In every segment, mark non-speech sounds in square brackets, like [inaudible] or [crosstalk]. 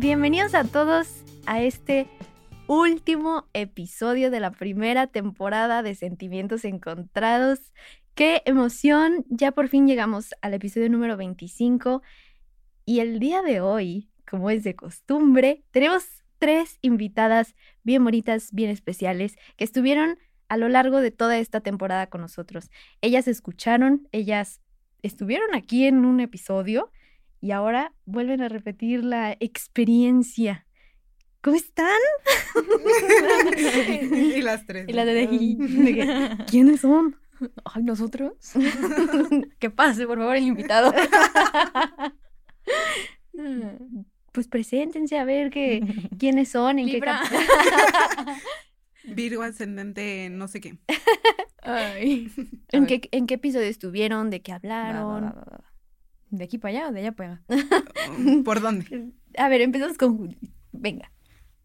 Bienvenidos a todos a este último episodio de la primera temporada de Sentimientos Encontrados. ¡Qué emoción! Ya por fin llegamos al episodio número 25 y el día de hoy, como es de costumbre, tenemos tres invitadas bien bonitas, bien especiales, que estuvieron a lo largo de toda esta temporada con nosotros. Ellas escucharon, ellas estuvieron aquí en un episodio y ahora vuelven a repetir la experiencia. ¿Cómo están? [laughs] y las tres. Y la de, [laughs] ¿Quiénes son? Ay, nosotros. [laughs] que pase, por favor, el invitado. pues preséntense a ver que, quiénes son, en Libra. qué Virgo ascendente, no sé qué. Ay. ¿En qué, ¿En qué episodio estuvieron? ¿De qué hablaron? va, va, va, va. ¿De aquí para allá o de allá para allá? [laughs] ¿Por dónde? A ver, empezamos con Judith. Venga.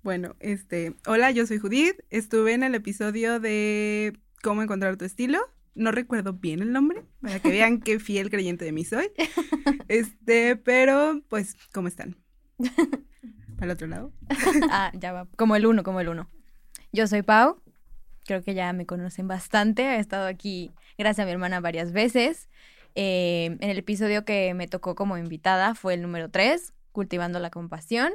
Bueno, este, hola, yo soy Judith. Estuve en el episodio de cómo encontrar tu estilo. No recuerdo bien el nombre, para que vean qué fiel creyente de mí soy. [laughs] Este, pero pues, ¿cómo están? ¿Para el otro lado? [laughs] Ah, ya va. Como el uno, como el uno. Yo soy Pau. Creo que ya me conocen bastante. He estado aquí, gracias a mi hermana, varias veces. Eh, en el episodio que me tocó como invitada fue el número 3, Cultivando la Compasión.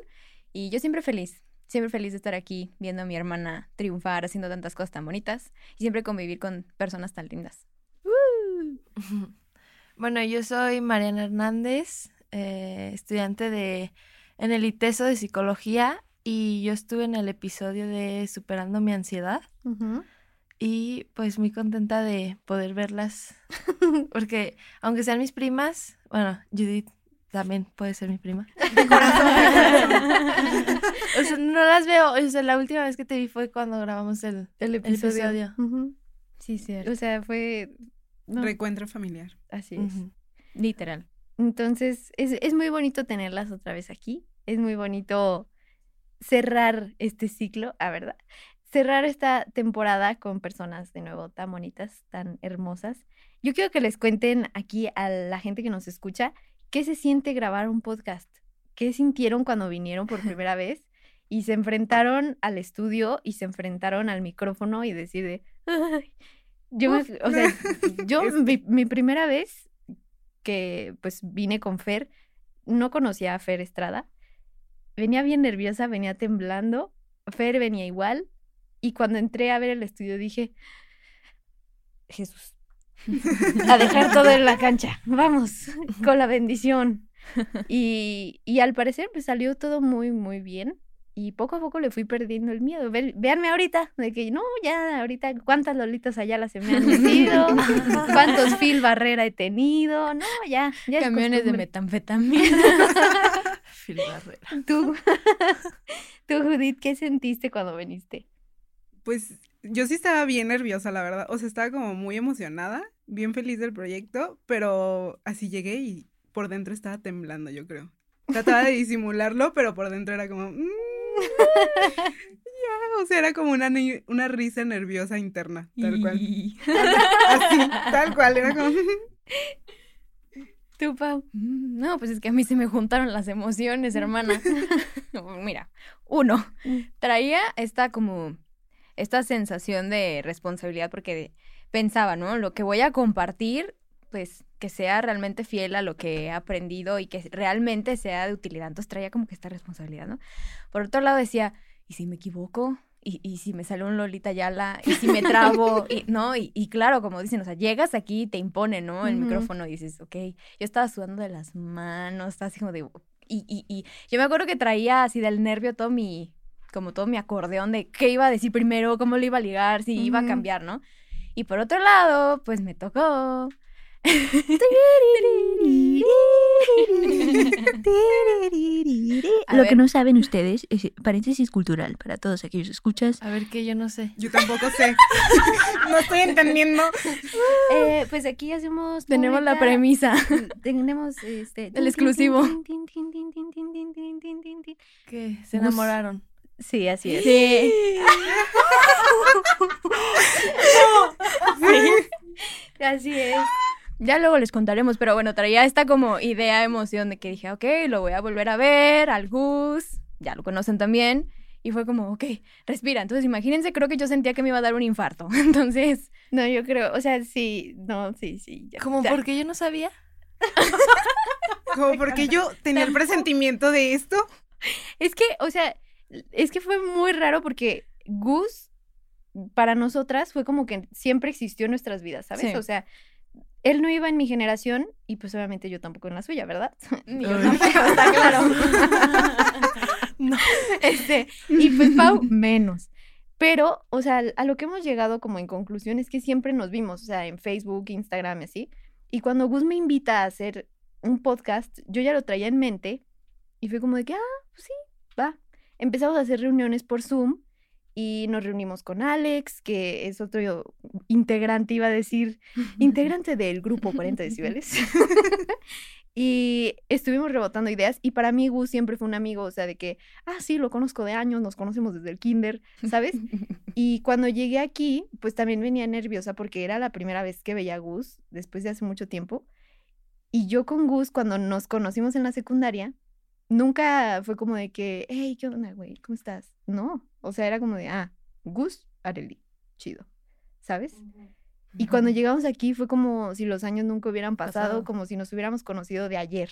Y yo siempre feliz, siempre feliz de estar aquí viendo a mi hermana triunfar, haciendo tantas cosas tan bonitas y siempre convivir con personas tan lindas. [laughs] Bueno, yo soy Mariana Hernández, eh, estudiante de en el ITESO de psicología y yo estuve en el episodio de Superando mi ansiedad y pues muy contenta de poder verlas [laughs] porque aunque sean mis primas, bueno, Judith también puede ser mi prima. [laughs] De corazón, de [laughs] corazón. o sea, no las veo, o sea, la última vez que te vi fue cuando grabamos el, El el episodio. Ujú. Sí, cierto. O sea, fue... no, Reencuentro familiar. así es. Literal. Entonces, es, es muy bonito tenerlas otra vez aquí. Es muy bonito cerrar este ciclo, a verdad. Cerrar esta temporada con personas de nuevo tan bonitas, tan hermosas. Yo quiero que les cuenten aquí a la gente que nos escucha qué se siente grabar un podcast. ¿Qué sintieron cuando vinieron por [laughs] primera vez y se enfrentaron al estudio y se enfrentaron al micrófono y decir de, "Ay". Yo, me- o sea, yo [laughs] mi, mi primera vez que pues vine con Fer, no conocía a Fer Estrada. Venía bien nerviosa, venía temblando. Fer venía igual. Y cuando entré a ver el estudio dije, Jesús, a dejar todo en la cancha. Vamos, con la bendición. Y, y al parecer pues salió todo muy, muy bien. Y poco a poco le fui perdiendo el miedo. Ve- véanme ahorita, de que no, ya ahorita cuántas lolitas allá se me han metido, [laughs] cuántos fil barrera he tenido, no, ya, ya es Camiones de metanfetamina. [laughs] Phil Barrera. Tú, [laughs] tú, Judith, ¿qué sentiste cuando viniste? Pues yo sí estaba bien nerviosa, la verdad. O sea, estaba como muy emocionada, bien feliz del proyecto, pero así llegué y por dentro estaba temblando, yo creo. Trataba de disimularlo, pero por dentro era como... "Mm, [laughs] ya", o sea, era como una, una risa nerviosa interna, tal cual. [laughs] Así, tal cual, era como... Tú, Pau. Mm, No, pues es que a mí se me juntaron las emociones, hermana. [laughs] Mira, uno, traía esta como, esta sensación de responsabilidad porque pensaba, ¿no? Lo que voy a compartir, pues que sea realmente fiel a lo que he aprendido y que realmente sea de utilidad. Entonces traía como que esta responsabilidad, ¿no? Por otro lado decía, ¿y si me equivoco? ¿Y, y si me sale un Lolita Yala? ¿Y si me trabo? [laughs] y, ¿No? Y, y claro, como dicen, o sea, llegas aquí y te impone, ¿no? El micrófono y dices, ok, yo estaba sudando de las manos, estaba así como de... Y, y, y yo me acuerdo que traía así del nervio todo mi, como todo mi acordeón de qué iba a decir primero, cómo lo iba a ligar, si iba a cambiar, ¿no? Y por otro lado, pues me tocó. Lo que no saben ustedes, es paréntesis cultural para todos aquellos escuchas. A ver que yo no sé. Yo tampoco sé. no estoy entendiendo. Eh, pues aquí hacemos. Tenemos la premisa. Tenemos este. El exclusivo. Que se enamoraron. Sí, así es. [laughs] Sí. Así es. Ya luego les contaremos, pero bueno, traía esta como idea, emoción de que dije, ok, lo voy a volver a ver, al Gus, ya lo conocen también. Y fue como, ok, respira. Entonces, imagínense, creo que yo sentía que me iba a dar un infarto. [laughs] Entonces, No, yo creo, o sea, sí, no, sí, sí. ya. Como Ya. porque yo no sabía. Como porque yo tenía el presentimiento de esto. Es que, o sea, es que fue muy raro porque Gus, para nosotras, fue como que siempre existió en nuestras vidas, ¿sabes? Sí. O sea, él no iba en mi generación y pues obviamente yo tampoco en la suya, ¿verdad? [laughs] ni yo tampoco, está claro. [laughs] No. [laughs] Este, y pues Pau, menos. Pero, o sea, a lo que hemos llegado como en conclusión es que siempre nos vimos, o sea, en Facebook, Instagram y así. Y cuando Gus me invita a hacer un podcast, yo ya lo traía en mente y fue como de que, ah, pues sí, va. Empezamos a hacer reuniones por Zoom y nos reunimos con Alex, que es otro integrante, iba a decir, [laughs] integrante del grupo 40 decibeles. [laughs] [laughs] y estuvimos rebotando ideas y para mí Gus siempre fue un amigo, o sea, de que, ah, sí, lo conozco de años, nos conocemos desde el kinder, ¿sabes? Y cuando llegué aquí, pues también venía nerviosa porque era la primera vez que veía a Gus después de hace mucho tiempo. Y yo con Gus, cuando nos conocimos en la secundaria, nunca fue como de que, hey, ¿qué onda, güey? ¿Cómo estás? No, o sea, era como de, ah, Gus, Areli, chido, ¿sabes? Y cuando llegamos aquí fue como si los años nunca hubieran pasado, Pasado. como si nos hubiéramos conocido de ayer.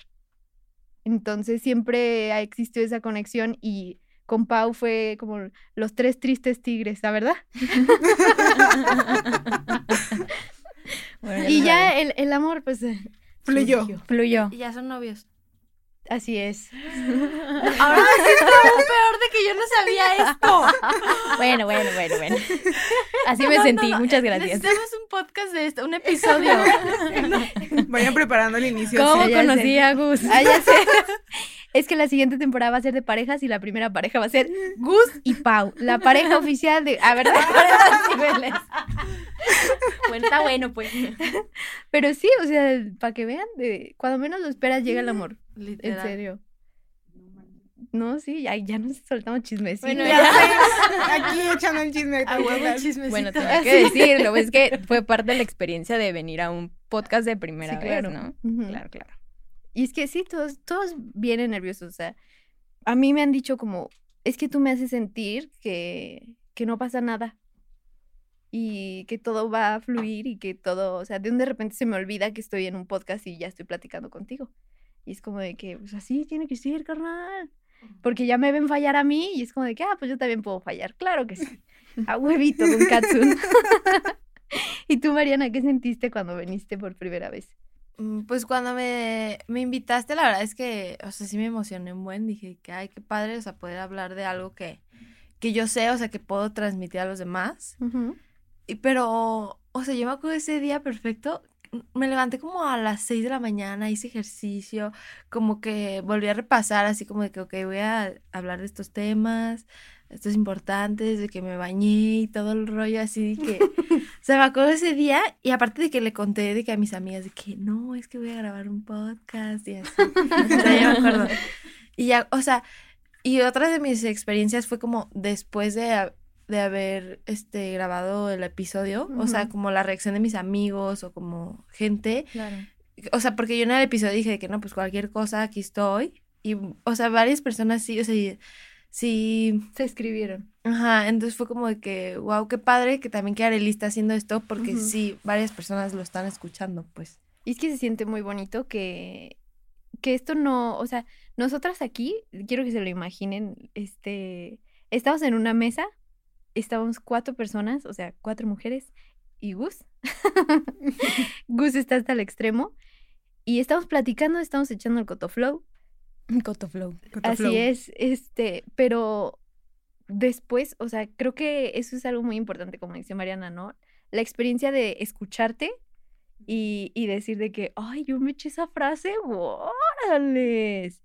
Entonces siempre ha existido esa conexión y con Pau fue como los tres tristes tigres, ¿la verdad? [laughs] [laughs] Bueno, Y ya el, el amor, pues... eh, Fluyó. fluyó. Y ya son novios. Así es. [laughs] Ahora me siento aún peor de que yo no sabía esto. [laughs] Bueno, bueno, bueno, bueno. Así me sentí, muchas gracias. Necesitamos un podcast de esto, un episodio. [laughs] Vayan preparando el inicio. ¿Cómo sé. conocí a Gus? Ah, ya sé. Es que la siguiente temporada va a ser de parejas y la primera pareja va a ser Gus y Pau. La pareja oficial de... A ver, [laughs] Bueno, está bueno, pues. [laughs] Pero sí, o sea, para que vean, de, cuando menos lo esperas llega el amor. [laughs] En Literal. serio. No, sí, ya, ya nos soltamos chismes. Bueno, Ya aquí echando el chisme. A huevo tranquila. el chismecito. Bueno, tengo que decirlo, es que fue parte de la experiencia de venir a un podcast de primera Sí, claro. vez, ¿no? Claro, claro. Y es que sí, todos, todos vienen nerviosos. O sea, a mí me han dicho como, es que tú me haces sentir que, que no pasa nada. Y que todo va a fluir y que todo, o sea, de un de repente se me olvida que estoy en un podcast y ya estoy platicando contigo. Y es como de que, pues así tiene que ser, carnal. Porque ya me ven fallar a mí y es como de que, ah, pues yo también puedo fallar. Claro que sí. [laughs] A huevito, Don Katsun. [laughs] ¿Y tú, Mariana, qué sentiste cuando viniste por primera vez? Mm, Pues cuando me, me invitaste, la verdad es que, o sea, sí me emocioné un buen. Dije que, ay, qué padre, o sea, poder hablar de algo que, que yo sé, o sea, que puedo transmitir a los demás. Y, pero, o sea, yo me acuerdo de ese día perfecto. Me levanté como a las 6 de la mañana, hice ejercicio, como que volví a repasar, así como de que, ok, voy a hablar de estos temas, estos importantes, de que me bañé y todo el rollo así, de que, [laughs] o sea, me acuerdo de ese día y aparte de que le conté de que a mis amigas, de que no, es que voy a grabar un podcast y así, o sea, ya me acuerdo. [laughs] Y ya, o sea, y otra de mis experiencias fue como después de, ha- de haber este, grabado el episodio, o sea, como la reacción de mis amigos o como gente, Claro. o sea, porque yo en el episodio dije de que no, pues cualquier cosa, aquí estoy. Y, o sea, varias personas sí, o sea, sí, Se escribieron. ajá, entonces fue como de que, wow, qué padre que también que Arely está haciendo esto, porque sí, varias personas lo están escuchando, pues. Y es que se siente muy bonito que, que esto no, o sea, nosotras aquí, quiero que se lo imaginen, este, estamos en una mesa, estábamos cuatro personas, o sea, cuatro mujeres y Gus. [laughs] [laughs] Gus está hasta el extremo y estamos platicando, estamos echando el cotoflow. Cotoflow. Cotoflow. Así es, este, pero después, o sea, creo que eso es algo muy importante, como dice Mariana, ¿no? La experiencia de escucharte y, y decir de que, ay, yo me eché esa frase, órales.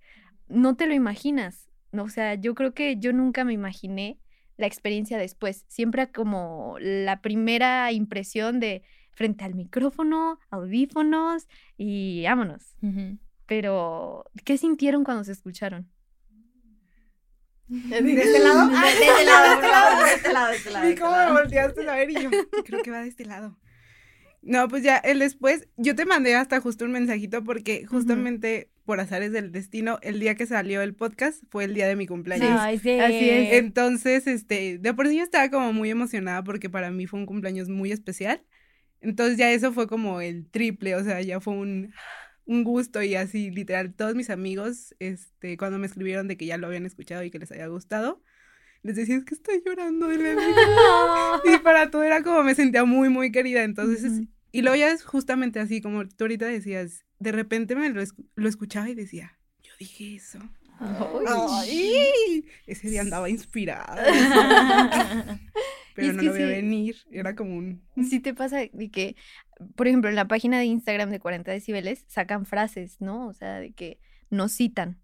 No te lo imaginas. o sea, yo creo que yo nunca me imaginé la experiencia después. Siempre como la primera impresión de frente al micrófono, audífonos y vámonos. Pero, ¿qué sintieron cuando se escucharon? [laughs] ¿De este lado? Ah, de este [laughs] lado, de este lado, de este lado, de este lado. ¿Y cómo me volteaste a ver? Y [laughs] yo, creo que va de este lado. No, pues ya, el después, yo te mandé hasta justo un mensajito porque justamente por azares del destino, el día que salió el podcast fue el día de mi cumpleaños. Ay, sí. Así es. Entonces, este, de por sí yo estaba como muy emocionada porque para mí fue un cumpleaños muy especial. Entonces ya eso fue como el triple, o sea, ya fue un, un gusto y así, literal, todos mis amigos, este, cuando me escribieron de que ya lo habían escuchado y que les había gustado, les decía, es que estoy llorando de la [laughs] Y para todo era como me sentía muy, muy querida. Entonces, y luego ya es justamente así, como tú ahorita decías, de repente me lo, lo escuchaba y decía, yo dije eso. Ay, ese día andaba inspirada. [laughs] [laughs] Pero no lo a venir. Era como un. [laughs] Sí, te pasa de que, por ejemplo, en la página de Instagram de 40 decibeles sacan frases, ¿no? O sea, de que nos citan.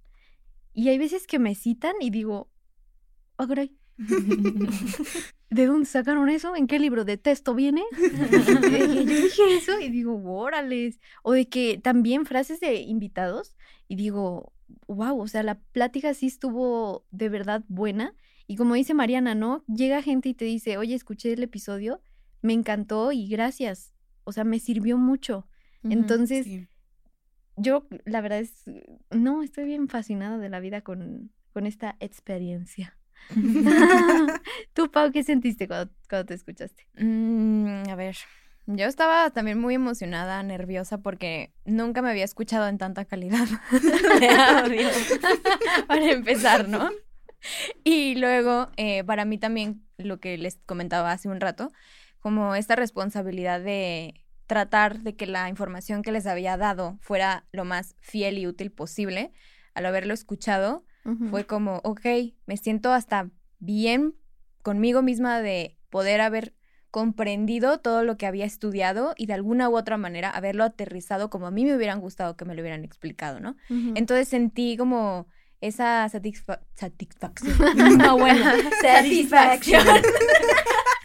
Y hay veces que me citan y digo, oh, [laughs] ¿De dónde sacaron eso? ¿En qué libro de texto viene? [laughs] yo dije eso y digo, órales. O de que también frases de invitados y digo, wow, o sea, la plática sí estuvo de verdad buena. Y como dice Mariana, ¿no? Llega gente y te dice, oye, escuché el episodio, me encantó y gracias. O sea, me sirvió mucho. Entonces, yo la verdad es, no, estoy bien fascinada de la vida con, con esta experiencia. [laughs] ¿Tú, Pau, qué sentiste cuando, te escuchaste? Mm, a ver, yo estaba también muy emocionada, nerviosa, porque nunca me había escuchado en tanta calidad [laughs] de audio. [laughs] para empezar, ¿no? Y luego, eh, para mí también, lo que les comentaba hace un rato, como esta responsabilidad de tratar de que la información que les había dado fuera lo más fiel y útil posible, al haberlo escuchado, fue como, ok, me siento hasta bien conmigo misma de poder haber comprendido todo lo que había estudiado y de alguna u otra manera haberlo aterrizado como a mí me hubieran gustado que me lo hubieran explicado, ¿no? Entonces sentí como esa satisfacción. [laughs] no, bueno, satisfacción.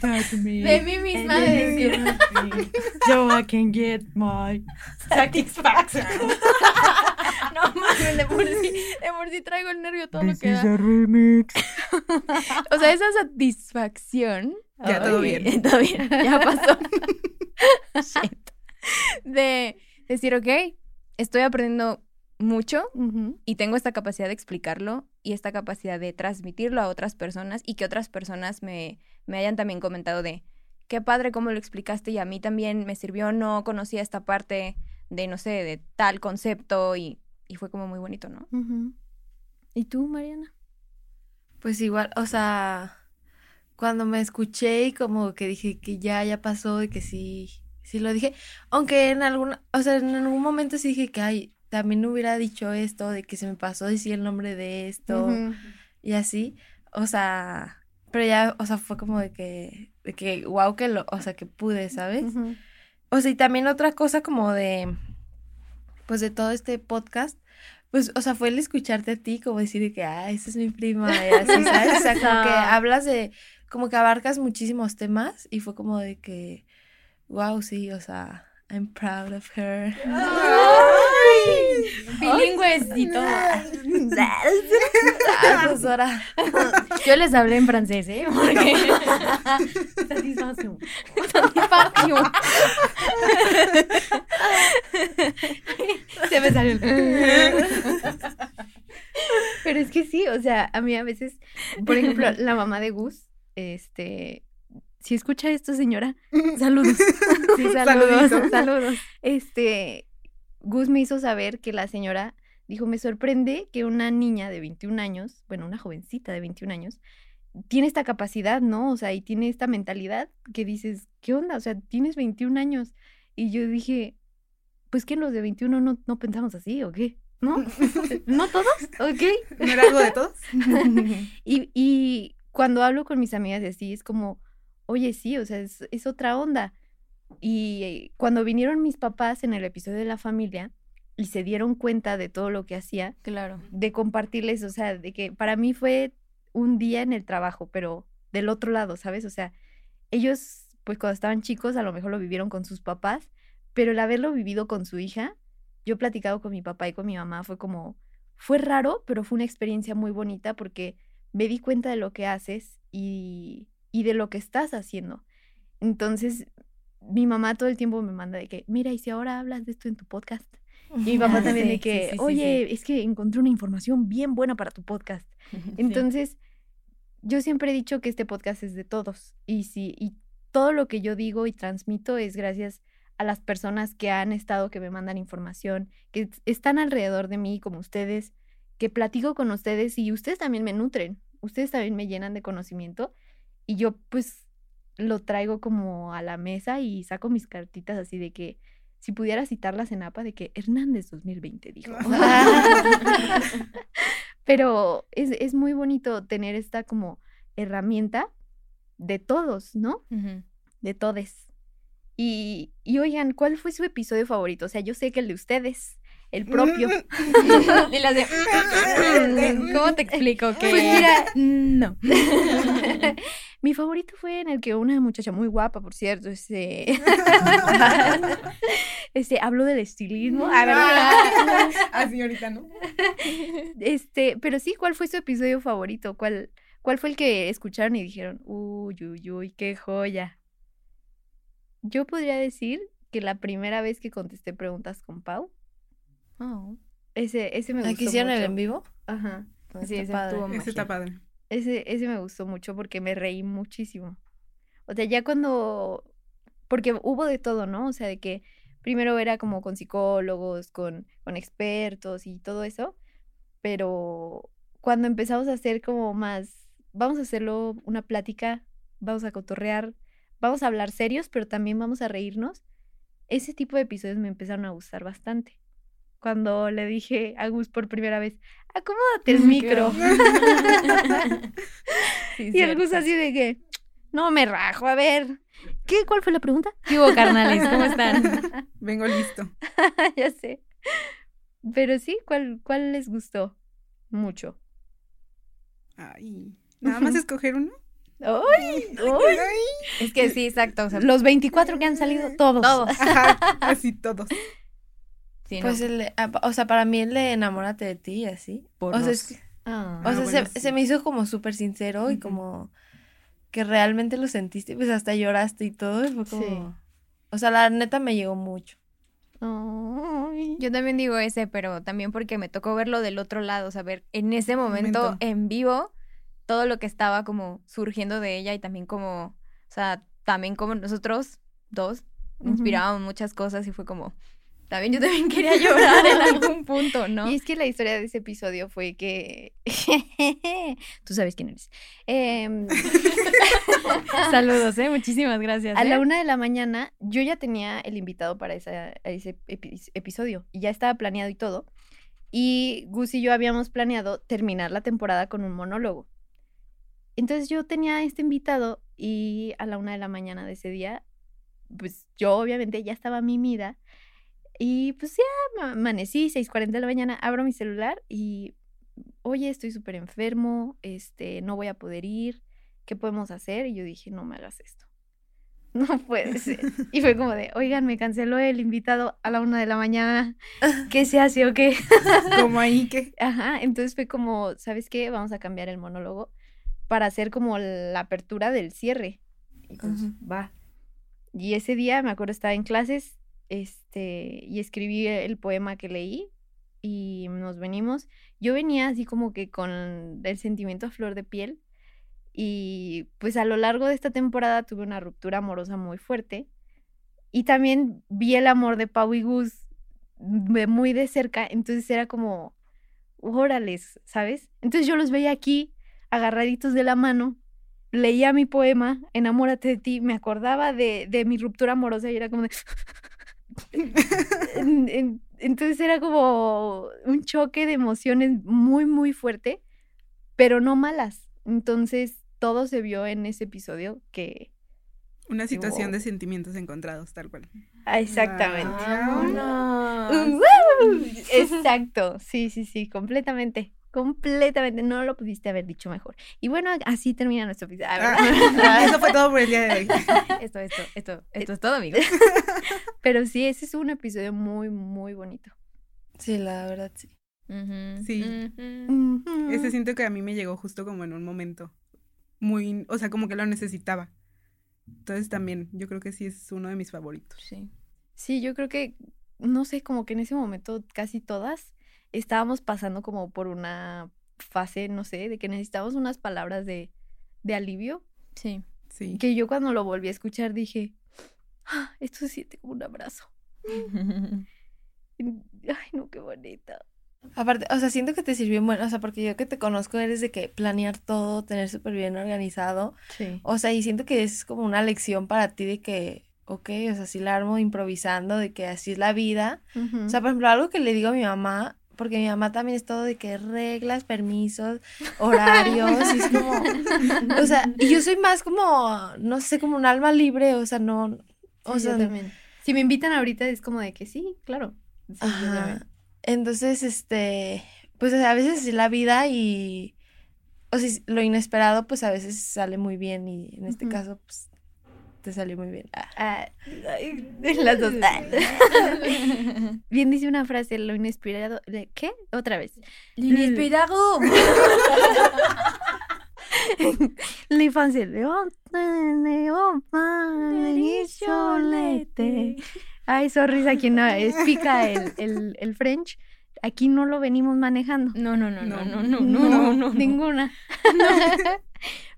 de mí misma de decir. Yo I can get my satisfaction. [laughs] [laughs] no mames, de por sí, de por sí traigo el nervio todo lo que da. remix. o sea, esa satisfacción. Ya todo bien. [laughs] Todo bien, ya pasó. [laughs] Shit. De decir, ok, estoy aprendiendo mucho y tengo esta capacidad de explicarlo y esta capacidad de transmitirlo a otras personas y que otras personas me, me hayan también comentado de qué padre cómo lo explicaste y a mí también me sirvió, no conocía esta parte de, no sé, de tal concepto y, y fue como muy bonito, ¿no? ¿Y tú, Mariana? Pues igual, o sea, cuando me escuché y como que dije que ya, ya pasó y que sí, sí lo dije, aunque en algún, o sea, en algún momento sí dije que, ay, también hubiera dicho esto, de que se me pasó decir el nombre de esto y así, o sea, pero ya, o sea, fue como de que, de que, wow, que lo, o sea, que pude, ¿sabes? O sea, y también otra cosa como de, pues de todo este podcast, pues, o sea, fue el escucharte a ti, como decir que, ah, esa es mi prima, y así, ¿sabes? O sea, como que [laughs] hablas de, como que abarcas muchísimos temas y fue como de que, wow, sí, o sea, I'm proud of her. Bilingües y todo. profesora. Yo les hablé en francés, ¿eh? Porque... Satisfacción. Satisfacción. Se me salió el... Pero es que sí, o sea, a mí a veces, por ejemplo, la mamá de Gus, este, si escucha esto, señora, [laughs] saludos. Sí, saludos, [laughs] saludos. Este, Gus me hizo saber que la señora dijo, me sorprende que una niña de 21 años, bueno, una jovencita de 21 años, tiene esta capacidad, ¿no? O sea, y tiene esta mentalidad que dices, ¿qué onda? O sea, tienes 21 años. Y yo dije, pues que los de 21 no, no pensamos así, ¿o qué? ¿No? [laughs] ¿No todos? ¿Ok? ¿No era algo de todos? y, y cuando hablo con mis amigas y así, es como, oye, sí, o sea, es, es otra onda. Y cuando vinieron mis papás en el episodio de la familia, y se dieron cuenta de todo lo que hacía, Claro. de compartirles, o sea, de que para mí fue un día en el trabajo, pero del otro lado, ¿sabes? O sea, ellos, pues cuando estaban chicos, a lo mejor lo vivieron con sus papás, pero el haberlo vivido con su hija, yo he platicado con mi papá y con mi mamá, fue como, fue raro, pero fue una experiencia muy bonita porque me di cuenta de lo que haces y, y de lo que estás haciendo. Entonces, mi mamá todo el tiempo me manda de que, mira, y si ahora hablas de esto en tu podcast. Y mi papá Ah, también sí, de que, sí, sí, oye, es que encontré una información bien buena para tu podcast. [laughs] Entonces, yo siempre he dicho que este podcast es de todos. Y si, y todo lo que yo digo y transmito es gracias a las personas que han estado, que me mandan información, que es- están alrededor de mí, como ustedes, que platico con ustedes y ustedes también me nutren. Ustedes también me llenan de conocimiento. Y yo, pues, lo traigo como a la mesa y saco mis cartitas así de que si pudiera citarlas en APA de que Hernández 2020 dijo. [laughs] Pero es, es muy bonito tener esta como herramienta de todos, ¿no? De todes. Y, y oigan, ¿cuál fue su episodio favorito? O sea, yo sé que el de ustedes, el propio. [laughs] [laughs] y las de... ¿Cómo te explico que...? Pues mira, no. Mi favorito fue en el que una muchacha muy guapa, por cierto, este, [laughs] este habló del estilismo. A ver, Así ahorita, ¿no? [laughs] este, pero sí, ¿cuál fue su episodio favorito? ¿Cuál, cuál fue el que escucharon y dijeron, uy, uy, uy, qué joya? Yo podría decir que la primera vez que contesté preguntas con Pau, Oh. ese, ese me gustó ¿Aquí hicieron el en vivo? Ajá. Sí, Está ese padre. estuvo Ese está padre. Ese, ese me gustó mucho porque me reí muchísimo. O sea, ya cuando. Porque hubo de todo, ¿no? O sea, de que primero era como con psicólogos, con, con expertos y todo eso. Pero cuando empezamos a hacer como más. Vamos a hacerlo una plática, vamos a cotorrear, vamos a hablar serios, pero también vamos a reírnos. Ese tipo de episodios me empezaron a gustar bastante. Cuando le dije a Gus por primera vez, acomódate el [laughs] micro. [laughs] Sí, Y el Gus así de que, no me rajo, a ver. ¿Qué? ¿Cuál fue la pregunta? ¿Qué hubo, carnales? ¿Cómo están? [laughs] Vengo listo. ya sé. Pero sí, ¿cuál, ¿cuál les gustó? Mucho. Ay. Nada más escoger uno. ¡Ay! ¡Ay! Es que sí, exacto. O sea, Los 24 que han salido, todos. todos. Ajá, así todos. Sí, no. Pues, el de- ah, o sea, para mí el de enamórate de ti, así. Por o sea, dos. es que- Ah. o sea, bueno, se, sí. se me hizo como súper sincero y como que realmente lo sentiste, pues hasta lloraste y todo, y fue como... Sí. O sea, la neta me llegó mucho. Ay. Yo también digo ese, pero también porque me tocó verlo del otro lado, o sea, ver en ese momento, Momento. en vivo todo lo que estaba como surgiendo de ella y también como, o sea, también como nosotros dos inspirábamos muchas cosas y fue como, también yo también quería llorar en algún punto, [laughs] ¿no? Y es que la historia de ese episodio fue que. [laughs] Tú sabes quién eres. Em, [laughs] Saludos, ¿eh? Muchísimas gracias. A la ¿eh? una de la mañana yo ya tenía el invitado para esa- ese epi- episodio y ya estaba planeado y todo. Y Gus y yo habíamos planeado terminar la temporada con un monólogo. Entonces yo tenía este invitado y a la una de la mañana de ese día, pues yo obviamente ya estaba mimida y pues ya ma- amanecí, 6.40 de la mañana, abro mi celular y, oye, estoy súper enfermo, este, no voy a poder ir, ¿qué podemos hacer? Y yo dije, no me hagas esto. [laughs] No puede ser. Y fue como de, oigan, me canceló el invitado a la una de la mañana. ¿Qué se hace o qué? [laughs] Como ahí que. Ajá, entonces fue como, ¿sabes qué? Vamos a cambiar el monólogo para hacer como la apertura del cierre. Y pues, Ujú. va. Y ese día, me acuerdo, estaba en clases, este, y escribí el poema que leí y nos venimos. Yo venía así como que con el sentimiento a flor de piel y pues a lo largo de esta temporada tuve una ruptura amorosa muy fuerte y también vi el amor de Pau y Gus muy de cerca, entonces era como, órales, ¿sabes? Entonces yo los veía aquí, agarraditos de la mano, leía mi poema, Enamórate de ti, me acordaba de, de mi ruptura amorosa y era como de... [laughs] [laughs] En- en- Entonces era como un choque de emociones muy, muy fuerte, pero no malas. Entonces todo se vio en ese episodio que... Una situación wow. de sentimientos encontrados, tal cual. Ah, Exactamente. Vámonos. Uh, Exacto, sí, sí, sí, completamente. Completamente, no lo pudiste haber dicho mejor. Y bueno, así termina nuestro episodio. [laughs] Ah, eso fue todo por el día de hoy. [laughs] Esto, esto, esto, esto es todo, amigos. [laughs] Pero sí, ese es un episodio muy, muy bonito. Sí, la verdad, sí. Sí. Ese siento que a mí me llegó justo como en un momento muy, o sea, como que lo necesitaba. Entonces también, yo creo que sí es uno de mis favoritos. Sí. Sí, yo creo que, no sé, como que en ese momento casi todas estábamos pasando como por una fase, no sé, de que necesitábamos unas palabras de, de alivio. Sí. Sí. Que yo cuando lo volví a escuchar dije, ah, esto se siente como un abrazo. [laughs] Ay, no, qué bonita. Aparte, o sea, siento que te sirvió bueno, o sea, porque yo que te conozco eres de que planear todo, tener súper bien organizado. Sí. O sea, y siento que es como una lección para ti de que, ok, o sea, si la armo improvisando, de que así es la vida. O sea, por ejemplo, algo que le digo a mi mamá, porque mi mamá también es todo de que reglas, permisos, horarios, y es como, o sea, y yo soy más como, no sé, como un alma libre, o sea, no, o Sí, yo sea, también. Si me invitan ahorita es como de que sí, claro. Sí, Ajá. Entonces, este, pues a veces es la vida y, o sea, lo inesperado, pues a veces sale muy bien y en este caso, pues, te salió muy bien. Ah. Ah, las dos. [laughs] Bien dice una frase, lo inesperado. ¿de ¿Qué? Otra vez. Inesperado. [laughs] La infancia. Ay, sorry, a quien no explica el, el, el French. Aquí no lo venimos manejando. No, no, no, no, no, No, no, no, no, no. Ninguna. [laughs]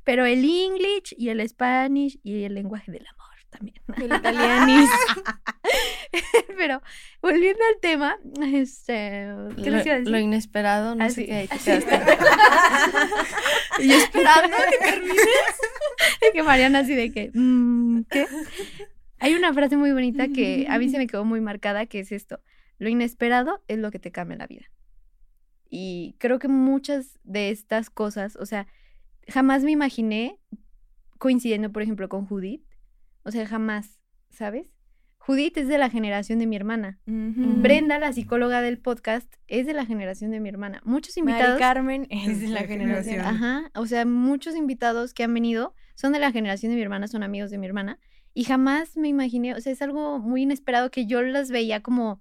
Pero el English y el Spanish y el lenguaje del amor también. [laughs] El italianis. [laughs] Pero volviendo al tema, este, ¿qué Lo, les iba a decir? lo inesperado, no Ah, sé qué, [laughs] quedaste. y esperando que termine. que Mariana así de que, mm, ¿qué? Hay una frase muy bonita que a mí se me quedó muy marcada, que es esto, lo inesperado es lo que te cambia la vida. Y creo que muchas de estas cosas, o sea, jamás me imaginé coincidiendo, por ejemplo, con Judith. O sea, jamás, ¿sabes? Judith es de la generación de mi hermana. Brenda, la psicóloga del podcast, es de la generación de mi hermana. Muchos Mari invitados... Carmen es de la generación. Ajá, o sea, muchos invitados que han venido son de la generación de mi hermana, son amigos de mi hermana, y jamás me imaginé, o sea, es algo muy inesperado que yo las veía como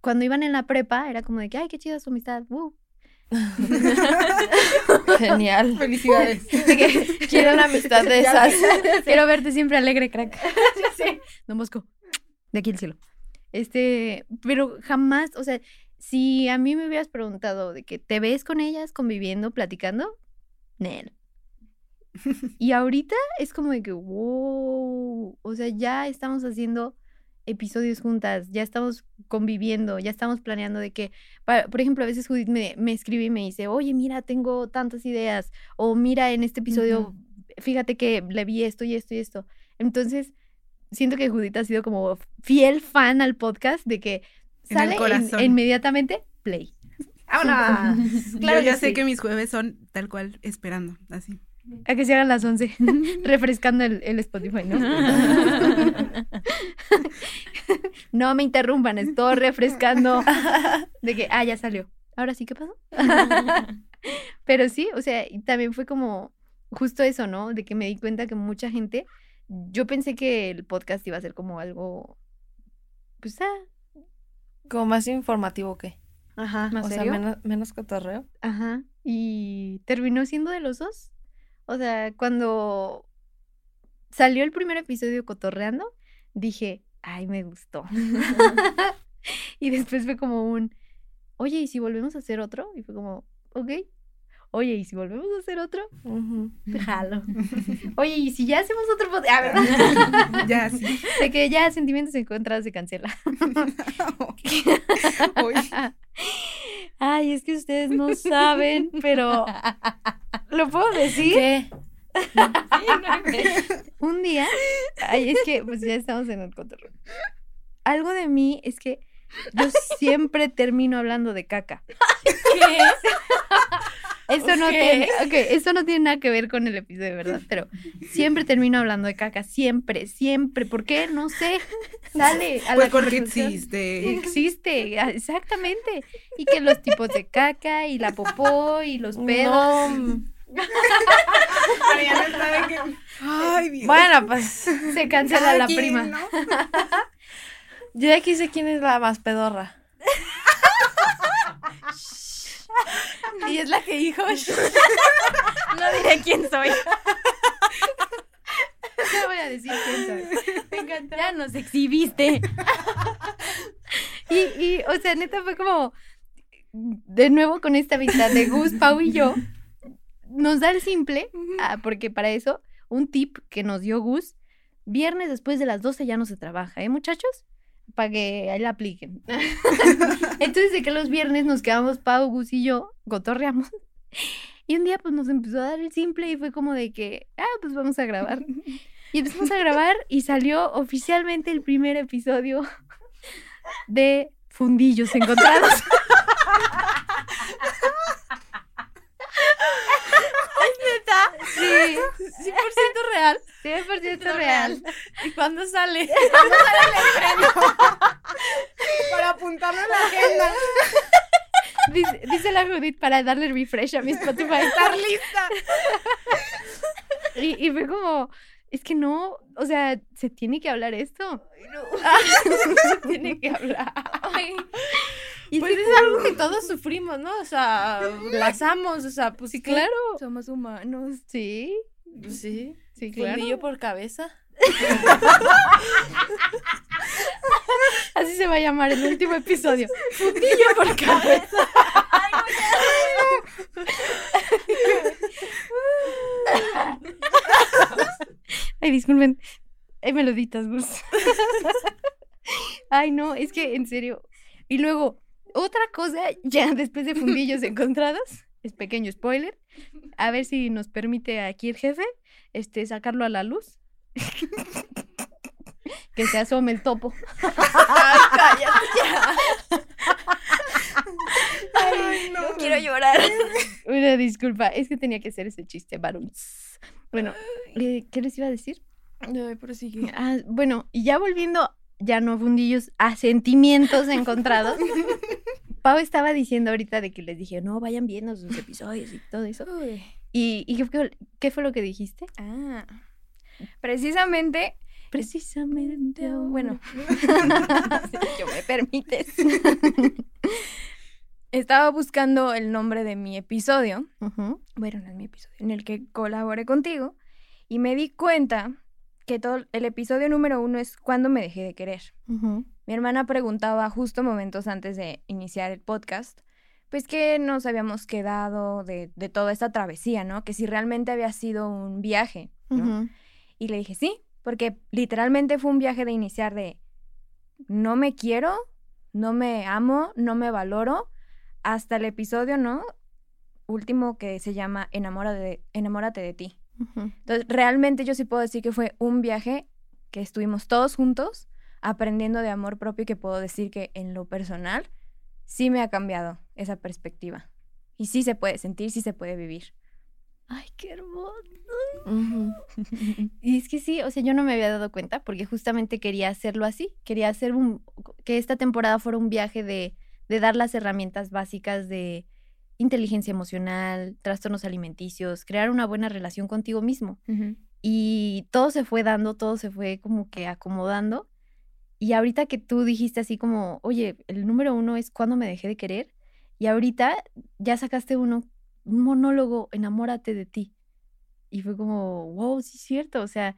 cuando iban en la prepa, era como de que, ay, qué chida su amistad, uh". [laughs] Genial. Felicidades. Que, Quiero una amistad de esas. [laughs] Quiero verte siempre alegre, crack. sí. Don Bosco, de aquí al cielo. Este, pero jamás, o sea, si a mí me hubieras preguntado de que te ves con ellas conviviendo, platicando, Nel. [laughs] Y ahorita es como de que, wow, o sea, ya estamos haciendo episodios juntas, ya estamos conviviendo, ya estamos planeando de que, pa- por ejemplo, a veces Judith me, me escribe y me dice, oye, mira, tengo tantas ideas, o mira, en este episodio, fíjate que le vi esto y esto y esto. Entonces, siento que Judith ha sido como fiel fan al podcast de que En sale inmediatamente, play. ¡Vámonos! [laughs] Claro, ya sé sí. que mis jueves son tal cual esperando, así. A que se hagan las 11, [laughs] refrescando el, el Spotify, ¿no? [laughs] no me interrumpan, estoy refrescando. [laughs] De que, ah, ya salió. Ahora sí, ¿qué pasó? Pero sí, o sea, también fue como justo eso, ¿no? De que me di cuenta que mucha gente, yo pensé que el podcast iba a ser como algo, pues, ah, Como más informativo que. ajá, ¿Más O sea, serio? menos, menos cotorreo. Ajá. Y terminó siendo de los dos. O sea, cuando salió el primer episodio cotorreando, dije, ay, me gustó. [laughs] [laughs] y después fue como un, oye, ¿y si volvemos a hacer otro? Y fue como, ok. Oye, ¿y si volvemos a hacer otro? Ujú. [laughs] Jalo. Oye, ¿y si ya hacemos otro podcast? Ah, ¿verdad? Ya, sí. De que ya sentimientos encontrados se cancela. Ay, es que ustedes no saben, pero ¿lo puedo decir? ¿Qué? [laughs] Un día, ay, es que pues ya estamos en el cotorreo. Algo de mí es que yo siempre termino hablando de caca. Eso esto no tiene, okay, esto no tiene nada que ver con el episodio, de verdad, pero siempre termino hablando de caca, siempre, siempre. ¿Por qué? No sé. Sale a la porque existe. Existe, ah, exactamente. Y que los tipos de caca y la popó y los pedos. No. Mariana sabe que. Ay, Dios. Bueno, pues Se cancela la prima. ¿no? [laughs] yo ya aquí sé quién es la más pedorra. [laughs] y es la que dijo. No diré quién soy. No voy a decir quién soy. Me encantó. Ya nos exhibiste. Y, y, o sea, neta fue como, de nuevo con esta amistad de Gus, Pau y yo, nos da el simple, ah, porque para eso, un tip que nos dio Gus, viernes después de las 12 ya no se trabaja, ¿eh, muchachos? Para que ahí la apliquen. [laughs] Entonces, de que los viernes nos quedamos Pau, Gus y yo, gotorreamos. Y un día, pues, nos empezó a dar el simple y fue como de que, ah, pues vamos a grabar. Y empezamos a grabar y salió oficialmente el primer episodio de fundillos encontrados. [laughs] Sí, 100% real. 100% real. ¿Y cuándo sale? [laughs] Para apuntarlo en la agenda. Dice, dice la Judith para darle refresh a mi Spotify. Estar lista. Y, y fue como, es que no, o sea, se tiene que hablar esto. [laughs] se tiene que hablar. Y Pues sí, es algo que todos sufrimos, ¿no? O sea, pasamos, o sea, pues sí, claro. Somos humanos. Sí, Pues sí. sí, claro. Fundillo por cabeza. [laughs] Así se va a llamar el último episodio. Fundillo por cabeza. Ay, disculpen. Ay, meloditas, Gus. [laughs] Ay, no, es que en serio. Y luego, otra cosa, [laughs] ya después de fundillos [laughs] encontrados, es pequeño spoiler. A ver si nos permite aquí el jefe este, sacarlo a la luz. [laughs] que se asome el topo. Ay, cállate ya. Ay, no. Quiero llorar. Una disculpa, es que tenía que hacer ese chiste, varones. Bueno, eh, ¿qué les iba a decir? Prosigue. Ah, bueno, y ya volviendo, ya no fundillos, a sentimientos encontrados. Pau estaba diciendo ahorita de que les dije, no, vayan viendo sus episodios y todo eso. Uy. ¿Y, y qué, fue, qué fue lo que dijiste? Ah. Precisamente, Precisamente. ahora. bueno, [laughs] [laughs] si yo me permites. [laughs] Estaba buscando el nombre de mi episodio, bueno, no es mi episodio, en el que colaboré contigo, y me di cuenta que todo el episodio número uno es cuando me dejé de querer. Mi hermana preguntaba justo momentos antes de iniciar el podcast, pues que nos habíamos quedado de, de toda esta travesía, ¿no? Que si realmente había sido un viaje, ¿no? Y le dije, sí, porque literalmente fue un viaje de iniciar de no me quiero, no me amo, no me valoro, hasta el episodio, ¿no? Último que se llama Enamora de, Enamórate de ti. Entonces, realmente yo sí puedo decir que fue un viaje que estuvimos todos juntos aprendiendo de amor propio y que puedo decir que en lo personal sí me ha cambiado esa perspectiva. Y sí se puede sentir, sí se puede vivir. Ay, qué hermoso. Ujú. [laughs] Y es que sí, o sea, yo no me había dado cuenta porque justamente quería hacerlo así. Quería hacer un. que esta temporada fuera un viaje de, de dar las herramientas básicas de inteligencia emocional, trastornos alimenticios, crear una buena relación contigo mismo. Y todo se fue dando, todo se fue como que acomodando. Y ahorita que tú dijiste así como, oye, el número uno es cuando me dejé de querer. Y ahorita ya sacaste uno, un monólogo, enamórate de ti. Y fue como, wow, sí es cierto. O sea,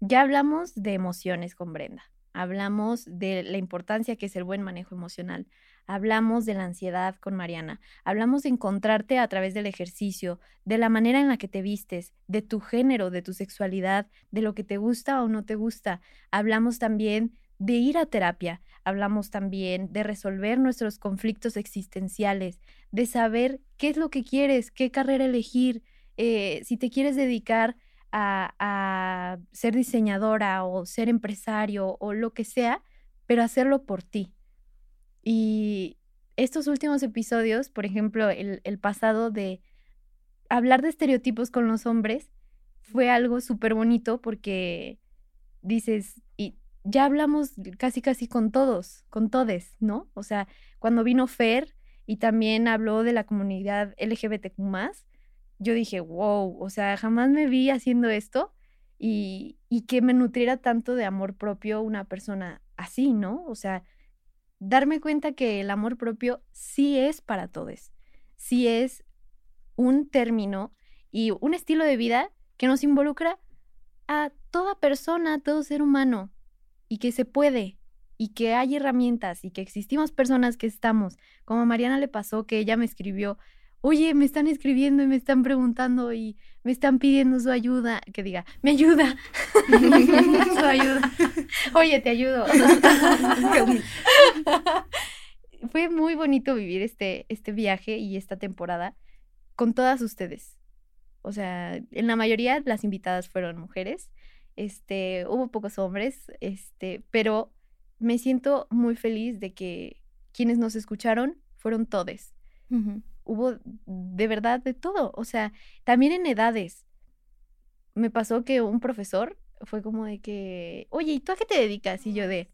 ya hablamos de emociones con Brenda. Hablamos de la importancia que es el buen manejo emocional. Hablamos de la ansiedad con Mariana. Hablamos de encontrarte a través del ejercicio, de la manera en la que te vistes, de tu género, de tu sexualidad, de lo que te gusta o no te gusta. Hablamos también de ir a terapia. Hablamos también de resolver nuestros conflictos existenciales, de saber qué es lo que quieres, qué carrera elegir, eh, si te quieres dedicar a, a ser diseñadora o ser empresario o lo que sea, pero hacerlo por ti. Y estos últimos episodios, por ejemplo, el, el pasado de hablar de estereotipos con los hombres fue algo súper bonito porque dices, ya hablamos casi casi con todos, con todes, ¿no? O sea, cuando vino Fer y también habló de la comunidad LGBTQ yo dije, wow, o sea, jamás me vi haciendo esto y, y que me nutriera tanto de amor propio una persona así, ¿no? O sea, darme cuenta que el amor propio sí es para todos, sí es un término y un estilo de vida que nos involucra a toda persona, a todo ser humano, y que se puede, y que hay herramientas, y que existimos personas que estamos, como a Mariana le pasó que ella me escribió, oye, me están escribiendo y me están preguntando y me están pidiendo su ayuda, que diga, me ayuda, [laughs] su ayuda, [laughs] oye, te ayudo. [laughs] Fue muy bonito vivir este, este viaje y esta temporada con todas ustedes. O sea, en la mayoría las invitadas fueron mujeres. Este, hubo pocos hombres, este, pero me siento muy feliz de que quienes nos escucharon fueron todes. Hubo de verdad de todo, o sea, también en edades. Me pasó que un profesor fue como de que, oye, ¿y tú a qué te dedicas? Y yo de,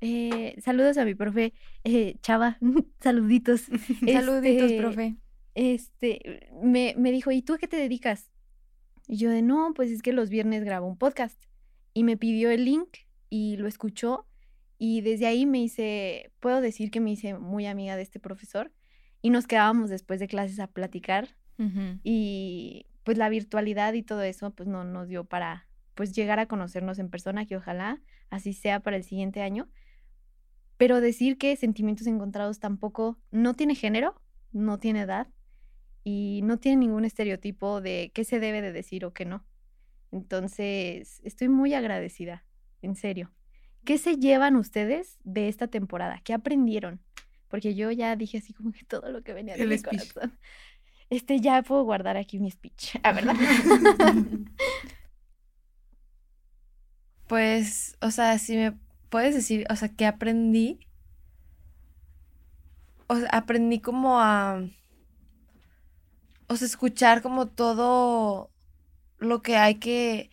eh, saludos a mi profe, eh, Chava, [laughs] saluditos. [laughs] Saluditos, este, profe este, me, me dijo, ¿y tú a qué te dedicas? Y yo de, no, pues es que los viernes grabo un podcast. Y me pidió el link y lo escuchó. Y desde ahí me hice, puedo decir que me hice muy amiga de este profesor. Y nos quedábamos después de clases a platicar. Y pues la virtualidad y todo eso, pues no nos dio para, pues llegar a conocernos en persona, que ojalá así sea para el siguiente año. Pero decir que sentimientos encontrados tampoco no tiene género, no tiene edad y no tiene ningún estereotipo de qué se debe de decir o qué no. Entonces, estoy muy agradecida, en serio. ¿Qué se llevan ustedes de esta temporada? ¿Qué aprendieron? Porque yo ya dije así como que todo lo que venía de mi corazón. Este ya puedo guardar aquí mi speech, ¿a verdad? [laughs] pues, o sea, si me puedes decir, o sea, ¿qué aprendí? O sea, aprendí como a o sea, escuchar como todo lo que hay que,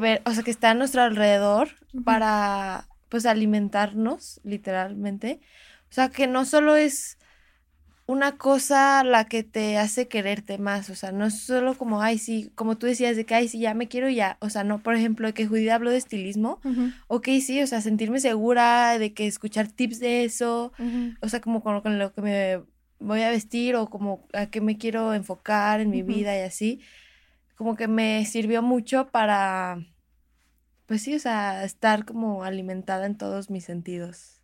ver, o sea, que está a nuestro alrededor para, pues, alimentarnos, literalmente. O sea, que no solo es una cosa la que te hace quererte más, o sea, no es solo como, ay, sí, como tú decías, de que, ay, sí, ya me quiero ya, o sea, no, por ejemplo, de que Judith habló de estilismo, ok, sí, o sea, sentirme segura de que escuchar tips de eso, o sea, como con lo que me voy a vestir o como a qué me quiero enfocar en mi vida y así, como que me sirvió mucho para, pues sí, o sea, estar como alimentada en todos mis sentidos.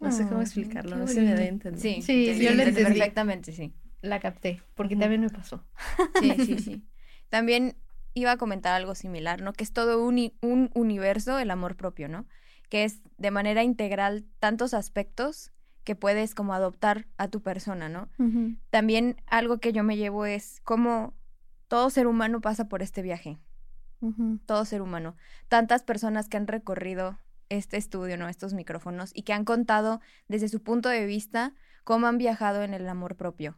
No sé cómo explicarlo, no sé si me da entender. Sí, sí, yo lo entendí perfectamente, sí. La capté, porque también me pasó. Sí, sí, [laughs] sí. También iba a comentar algo similar, ¿no? Que es todo un, un universo el amor propio, ¿no? Que es de manera integral tantos aspectos que puedes como adoptar a tu persona, ¿no? También algo que yo me llevo es cómo todo ser humano pasa por este viaje. Todo ser humano. Tantas personas que han recorrido este estudio, ¿no? Estos micrófonos y que han contado desde su punto de vista cómo han viajado en el amor propio.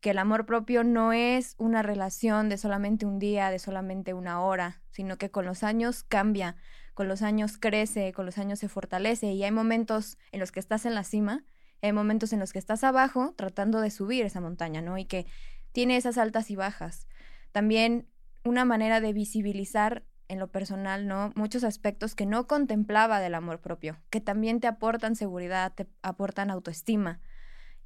Que el amor propio no es una relación de solamente un día, de solamente una hora, sino que con los años cambia, con los años crece, con los años se fortalece y hay momentos en los que estás en la cima hay momentos en los que estás abajo tratando de subir esa montaña, ¿no? Y que tiene esas altas y bajas. También una manera de visibilizar en lo personal, ¿no? Muchos aspectos que no contemplaba del amor propio, que también te aportan seguridad, te aportan autoestima.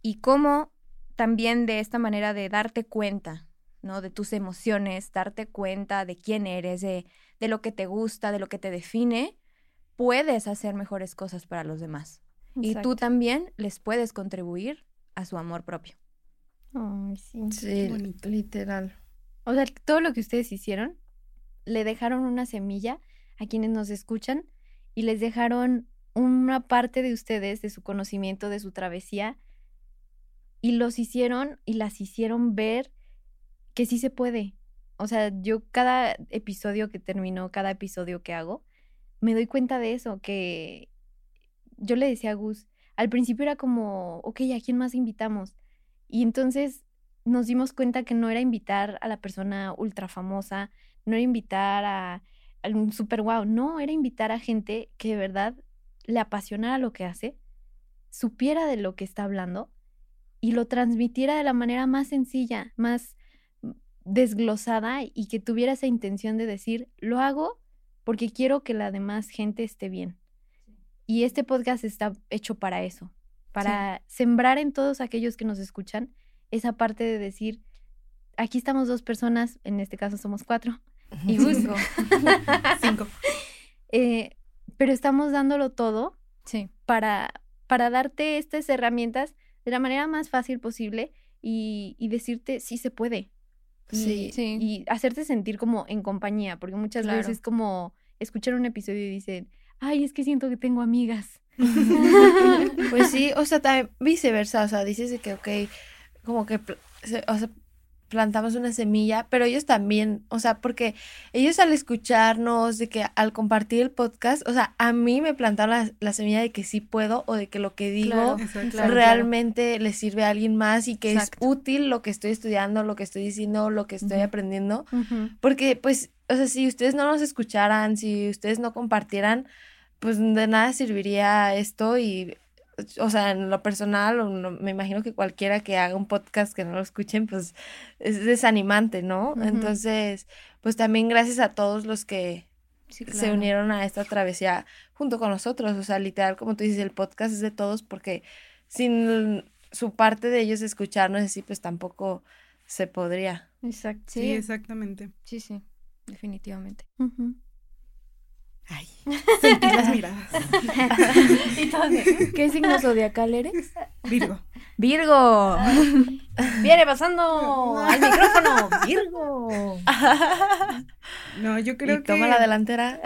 Y cómo también de esta manera de darte cuenta, ¿no? De tus emociones, darte cuenta de quién eres, de, de lo que te gusta, de lo que te define, puedes hacer mejores cosas para los demás. Y tú también les puedes contribuir a su amor propio. Ay, sí. Sí, literal. O sea, todo lo que ustedes hicieron, le dejaron una semilla a quienes nos escuchan y les dejaron una parte de ustedes, de su conocimiento, de su travesía, y los hicieron y las hicieron ver que sí se puede. O sea, yo cada episodio que termino, cada episodio que hago, me doy cuenta de eso, que yo le decía a Gus, al principio era como, ok, ¿a quién más invitamos? Y entonces nos dimos cuenta que no era invitar a la persona ultra famosa, no era invitar a, un super wow, no, era invitar a gente que de verdad le apasionara lo que hace, supiera de lo que está hablando y lo transmitiera de la manera más sencilla, más desglosada y que tuviera esa intención de decir, lo hago porque quiero que la demás gente esté bien. Y este podcast está hecho para eso, para sembrar en todos aquellos que nos escuchan esa parte de decir, aquí estamos dos personas, en este caso somos cuatro, y Cinco. [laughs] Cinco. eh, pero estamos dándolo todo Sí. para, para darte estas herramientas de la manera más fácil posible y, y decirte sí se puede. Y, Sí. Sí. y hacerte sentir como en compañía, porque muchas Claro. veces como escuchar un episodio y dicen, ay, es que siento que tengo amigas. [laughs] [laughs] Pues sí, o sea, también viceversa, o sea, dices que, ok, como que, o sea, plantamos una semilla, pero ellos también, o sea, porque ellos al escucharnos, de que al compartir el podcast, o sea, a mí me plantaron la, la semilla de que sí puedo o de que lo que digo Claro. Exacto. Claro, realmente le sirve a alguien más y que Exacto. es útil lo que estoy estudiando, lo que estoy diciendo, lo que estoy aprendiendo. Porque, pues, o sea, si ustedes no nos escucharan, si ustedes no compartieran, pues de nada serviría esto y, o sea, en lo personal, o no- me imagino que cualquiera que haga un podcast que no lo escuchen, pues es desanimante, ¿no? Entonces, pues también gracias a todos los que Sí, se unieron a esta travesía junto con nosotros, o sea, literal, como tú dices, el podcast es de todos porque sin su parte de ellos escucharnos así, pues tampoco se podría. Exacto. Sí, Sí. exactamente. Sí, sí. Definitivamente. Ujú. Ay, sentí las miradas. [laughs] ¿Qué signo zodiacal eres? Virgo. Virgo. Viene pasando al micrófono. Virgo. No, yo creo y que. toma la delantera.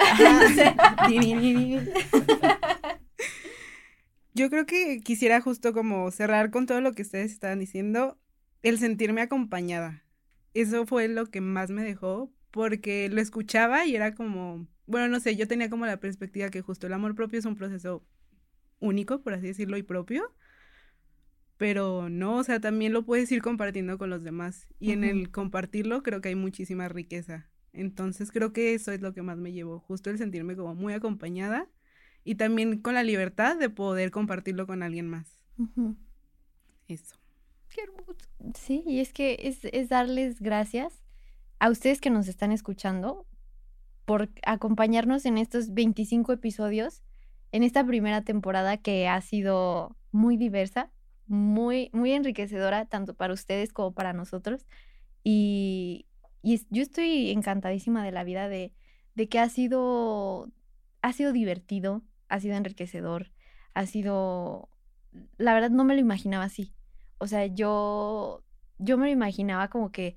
Yo creo que quisiera justo como cerrar con todo lo que ustedes estaban diciendo, el sentirme acompañada. Eso fue lo que más me dejó, porque lo escuchaba y era como, bueno, no sé, yo tenía como la perspectiva que justo el amor propio es un proceso único, por así decirlo, y propio, pero no, o sea, también lo puedes ir compartiendo con los demás. Y en el compartirlo creo que hay muchísima riqueza. Entonces creo que eso es lo que más me llevó, justo el sentirme como muy acompañada y también con la libertad de poder compartirlo con alguien más. Eso. Qué hermoso. Sí, y es que es, es darles gracias a ustedes que nos están escuchando por acompañarnos en estos 25 episodios, en esta primera temporada que ha sido muy diversa, muy, muy enriquecedora, tanto para ustedes como para nosotros. Y, y yo estoy encantadísima de la vida de, de que ha sido, ha sido divertido, ha sido enriquecedor, ha sido, la verdad no me lo imaginaba así. O sea, yo, yo me lo imaginaba como que,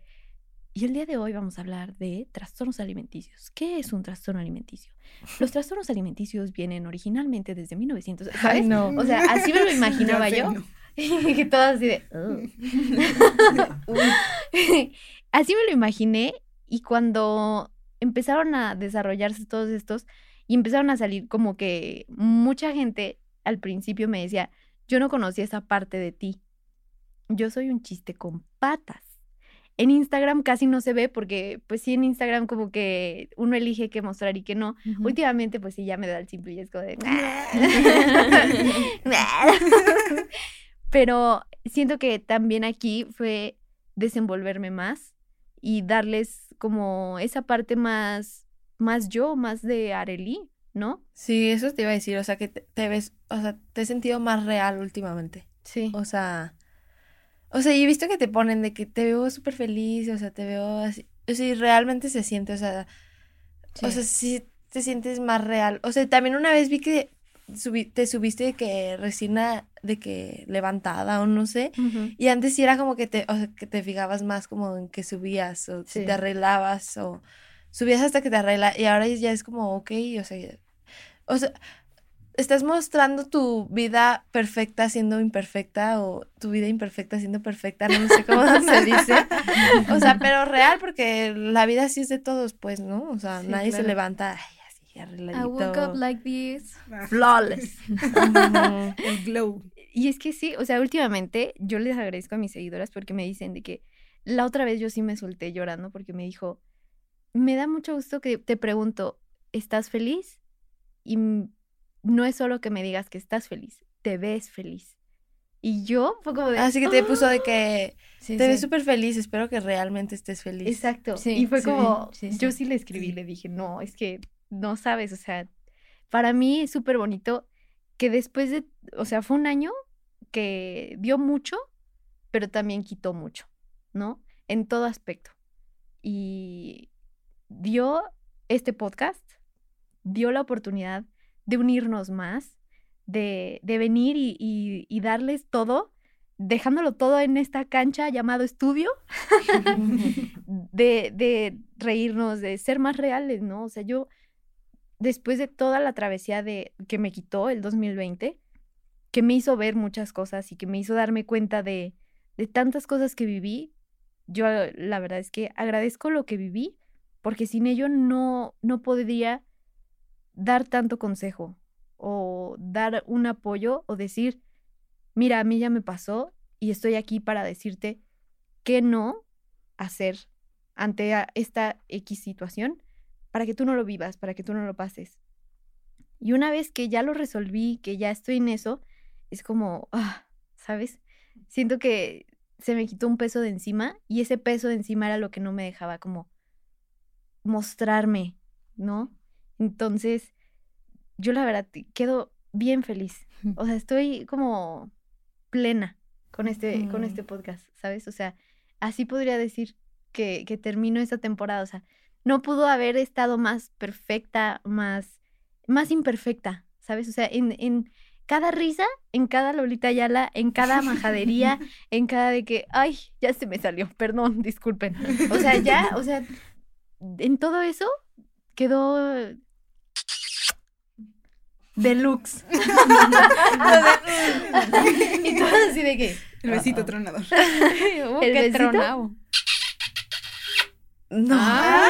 y el día de hoy vamos a hablar de trastornos alimenticios. ¿Qué es un trastorno alimenticio? Los trastornos alimenticios vienen originalmente desde 1900, ¿sabes? Ay, no. O sea, así me lo [laughs] imaginaba yo. no. [laughs] Y que todo así de... [laughs] Así me lo imaginé y cuando empezaron a desarrollarse todos estos y empezaron a salir como que mucha gente al principio me decía, yo no conocía esa parte de ti. Yo soy un chiste con patas. En Instagram casi no se ve porque pues sí en Instagram como que uno elige qué mostrar y qué no. Últimamente pues sí ya me da el simple y es como de... [laughs] [laughs] Pero siento que también aquí fue desenvolverme más y darles como esa parte más, más yo, más de Arely, ¿no? Sí, eso te iba a decir, o sea, que te, te ves, o sea, te he sentido más real últimamente. Sí. O sea, o sea, y he visto que te ponen de que te veo súper feliz, o sea, te veo así, o sea, y realmente se siente, o sea, o sea, sí te sientes más real. O sea, también una vez vi que subi- te subiste de que resina de que levantada o no sé, y antes sí era como que te, o sea, que te fijabas más como en que subías o Sí. te arreglabas o subías hasta que te arregla y ahora ya es como, ok, o sea, o sea, estás mostrando tu vida perfecta siendo imperfecta o tu vida imperfecta siendo perfecta, no sé cómo [laughs] se dice. O sea, pero real porque la vida sí es de todos, pues, ¿no? O sea, Sí, nadie se levanta ay, así I arregladito. woke up like this. Ah, Flawless. [laughs] El glow. y es que sí, o sea, últimamente yo les agradezco a mis seguidoras porque me dicen de que la otra vez yo sí me solté llorando porque me dijo, me da mucho gusto que te pregunto, ¿estás feliz? Y no es solo que me digas que estás feliz, te ves feliz. Y yo fue como de... Así que te puso de que [gasps] Sí, te ves súper feliz, espero que realmente estés feliz. Exacto. Sí, y fue sí, como, sí, sí. yo sí le escribí, le dije, no, es que no sabes, o sea, para mí es súper bonito que después de, o sea, fue un año que dio mucho, pero también quitó mucho, ¿no? En todo aspecto. Y dio este podcast, dio la oportunidad de unirnos más, de, de venir y, y- y darles todo, dejándolo todo en esta cancha llamado estudio, [laughs] de, de reírnos, de ser más reales, ¿no? O sea, yo, después de toda la travesía de, que me quitó el 2020, que me hizo ver muchas cosas y que me hizo darme cuenta de, de tantas cosas que viví, yo la verdad es que agradezco lo que viví, porque sin ello no, no podría dar tanto consejo o dar un apoyo o decir, mira, a mí ya me pasó y estoy aquí para decirte qué no hacer ante esta X situación para que tú no lo vivas, para que tú no lo pases. Y una vez que ya lo resolví, que ya estoy en eso, es como, ah, ¿sabes? Siento que se me quitó un peso de encima y ese peso de encima era lo que no me dejaba como mostrarme, ¿no? Entonces, yo la verdad quedo bien feliz. O sea, estoy como plena con este, con este podcast, ¿sabes? O sea, así podría decir que, que termino esta temporada. O sea, no pudo haber estado más perfecta, más, más imperfecta, ¿sabes? O sea, en, en cada risa, en cada Lolita Ayala, en cada majadería, [laughs] en cada de que, ay, ya se me salió, perdón, disculpen. [laughs] O sea, ya, o sea, en todo eso quedó deluxe. [laughs] y todo así de que, El besito tronador. [laughs] Uh, El qué besito. tronado. No.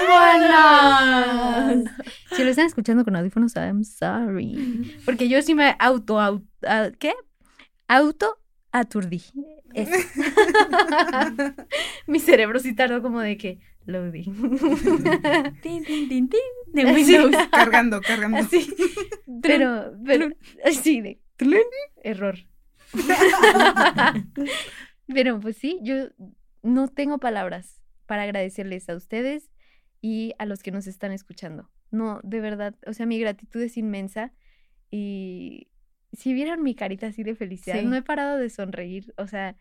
¡Vámonos! [laughs] Si lo están escuchando con audífonos, I'm sorry. Porque yo sí me auto, au- a- ¿qué? Auto aturdí. Eso. Mi cerebro sí tardó como de que loading. tin, tin, tin, tin, de Sí, Windows. [laughs] cargando, cargando. Así. [laughs] Pero, pero, así de error. [laughs] pero pues sí, yo no tengo palabras para agradecerles a ustedes y a los que nos están escuchando. No, de verdad, o sea, mi gratitud es inmensa y si vieran mi carita así de felicidad, Sí. no he parado de sonreír, o sea,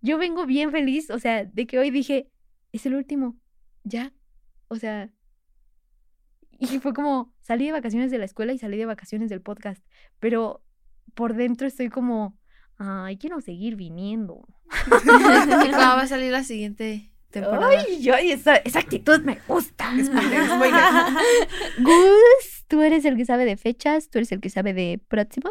yo vengo bien feliz, o sea, de que hoy dije, es el último, ya, o sea, y fue como, salí de vacaciones de la escuela y salí de vacaciones del podcast, pero por dentro estoy como, ay, quiero seguir viniendo. ¿Y [laughs] cuándo va a salir la siguiente temporada? Ay, yo, esa, esa actitud me gusta. Spoiler, [laughs] spoiler. Gus, tú eres el que sabe de fechas, tú eres el que sabe de próximo.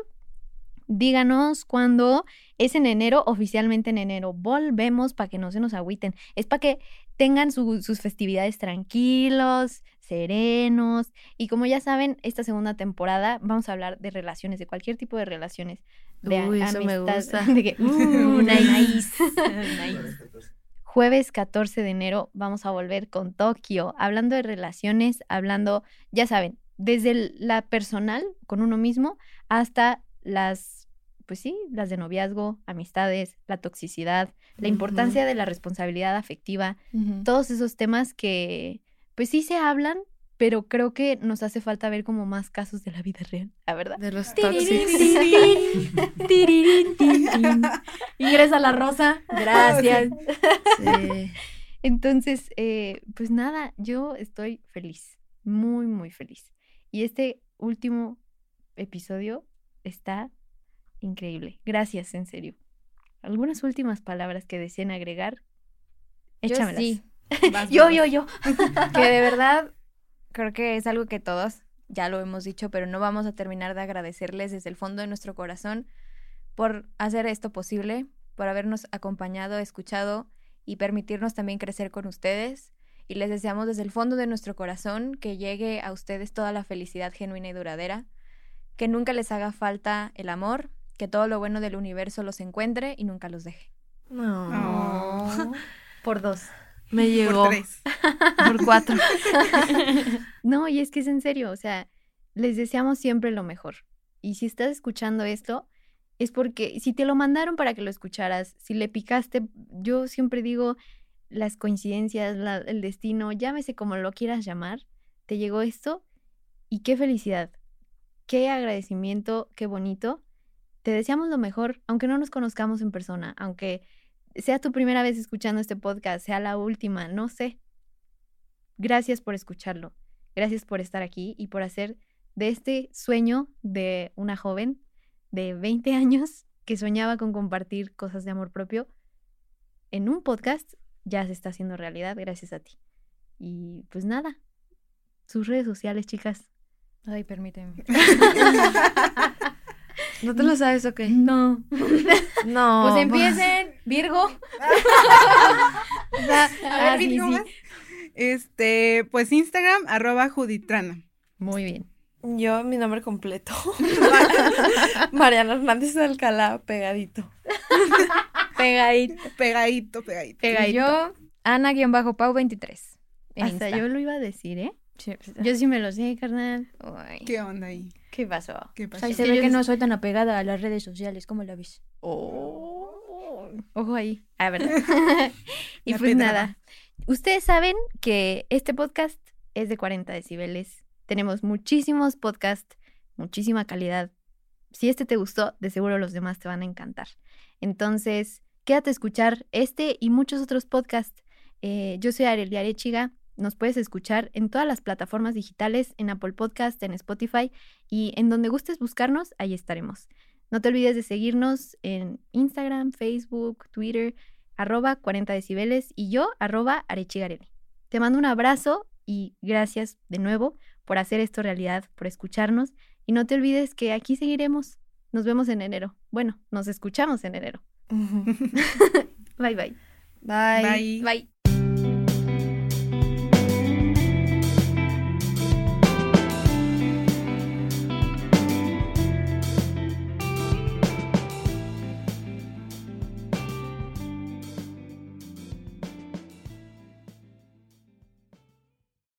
Díganos cuándo es en enero, oficialmente en enero. Volvemos para que no se nos agüiten. Es para que tengan su- sus festividades tranquilos, serenos. Y como ya saben, esta segunda temporada vamos a hablar de relaciones, de cualquier tipo de relaciones. De Uy, eso me gusta. [laughs] de que, uh, nice. Nice. [laughs] Jueves 14 de enero vamos a volver con Tokio, hablando de relaciones, hablando, ya saben, desde el- la personal con uno mismo hasta las, pues sí, las de noviazgo, amistades, la toxicidad, la importancia de la responsabilidad afectiva, todos esos temas que, pues sí se hablan, pero creo que nos hace falta ver como más casos de la vida real, ¿la verdad? De los. [laughs] Ingresa la rosa. Gracias. Sí. Entonces, eh, pues nada, yo estoy feliz, muy, muy feliz. Y este último episodio está increíble. Gracias, en serio. ¿Algunas últimas palabras que deseen agregar? Yo Échamelas. sí. [laughs] Vas, Yo, vas. yo, yo. [laughs] que de verdad creo que es algo que todos ya lo hemos dicho, pero no vamos a terminar de agradecerles desde el fondo de nuestro corazón por hacer esto posible, por habernos acompañado, escuchado y permitirnos también crecer con ustedes. Y les deseamos desde el fondo de nuestro corazón que llegue a ustedes toda la felicidad genuina y duradera, que nunca les haga falta el amor, que todo lo bueno del universo los encuentre y nunca los deje. No. Oh. [laughs] Por dos. Me llegó. Por tres. [laughs] Por cuatro. [laughs] No, y es que es en serio, o sea, les deseamos siempre lo mejor. Y si estás escuchando esto, es porque si te lo mandaron para que lo escucharas, si le picaste, yo siempre digo, las coincidencias, la- el destino, llámese como lo quieras llamar, te llegó esto y qué felicidad, qué agradecimiento, qué bonito. Te deseamos lo mejor, aunque no nos conozcamos en persona, aunque sea tu primera vez escuchando este podcast, sea la última, no sé. Gracias por escucharlo. Gracias por estar aquí y por hacer de este sueño de una joven de 20 [laughs] años que soñaba con compartir cosas de amor propio en un podcast, ya se está haciendo realidad gracias a ti. Y pues nada, sus redes sociales, chicas. Ay, permíteme. [laughs] ¿No te lo sabes o qué? No. No. Pues empiecen, Virgo. [laughs] A ver, Ah, sí, ¿cómo es? Este, pues Instagram, arroba Juditrana. Muy bien. Yo, mi nombre completo. [laughs] [laughs] Mariana Hernández de Alcalá, pegadito. Pegadito. Pegadito, pegadito. Pegadito. Y yo, Ana-Pau23. En Hasta Insta. yo lo iba a decir, ¿eh? Sí, pues, Yo sí me lo sé, carnal. ¿Qué onda ahí? ¿Qué pasó? ¿Qué pasó? Se que ve que no no soy tan apegada a las redes sociales, ¿cómo la ves? Oh, ojo ahí. A ver. [laughs] [laughs] y La pues pedrada. nada. Ustedes saben que este podcast es de 40 decibeles. Tenemos muchísimos podcasts, muchísima calidad. Si este te gustó, de seguro los demás te van a encantar. Entonces, quédate a escuchar este y muchos otros podcasts. Eh, yo soy Arelia Arechiga. Nos puedes escuchar en todas las plataformas digitales, en Apple Podcast, en Spotify y en donde gustes buscarnos, ahí estaremos. No te olvides de seguirnos en Instagram, Facebook, Twitter, arroba 40 decibeles y yo, arroba arechigareli. Te mando un abrazo y gracias de nuevo por hacer esto realidad, por escucharnos y no te olvides que aquí seguiremos. Nos vemos en enero. Bueno, nos escuchamos en enero. [laughs] Bye bye. Bye. Bye. Bye.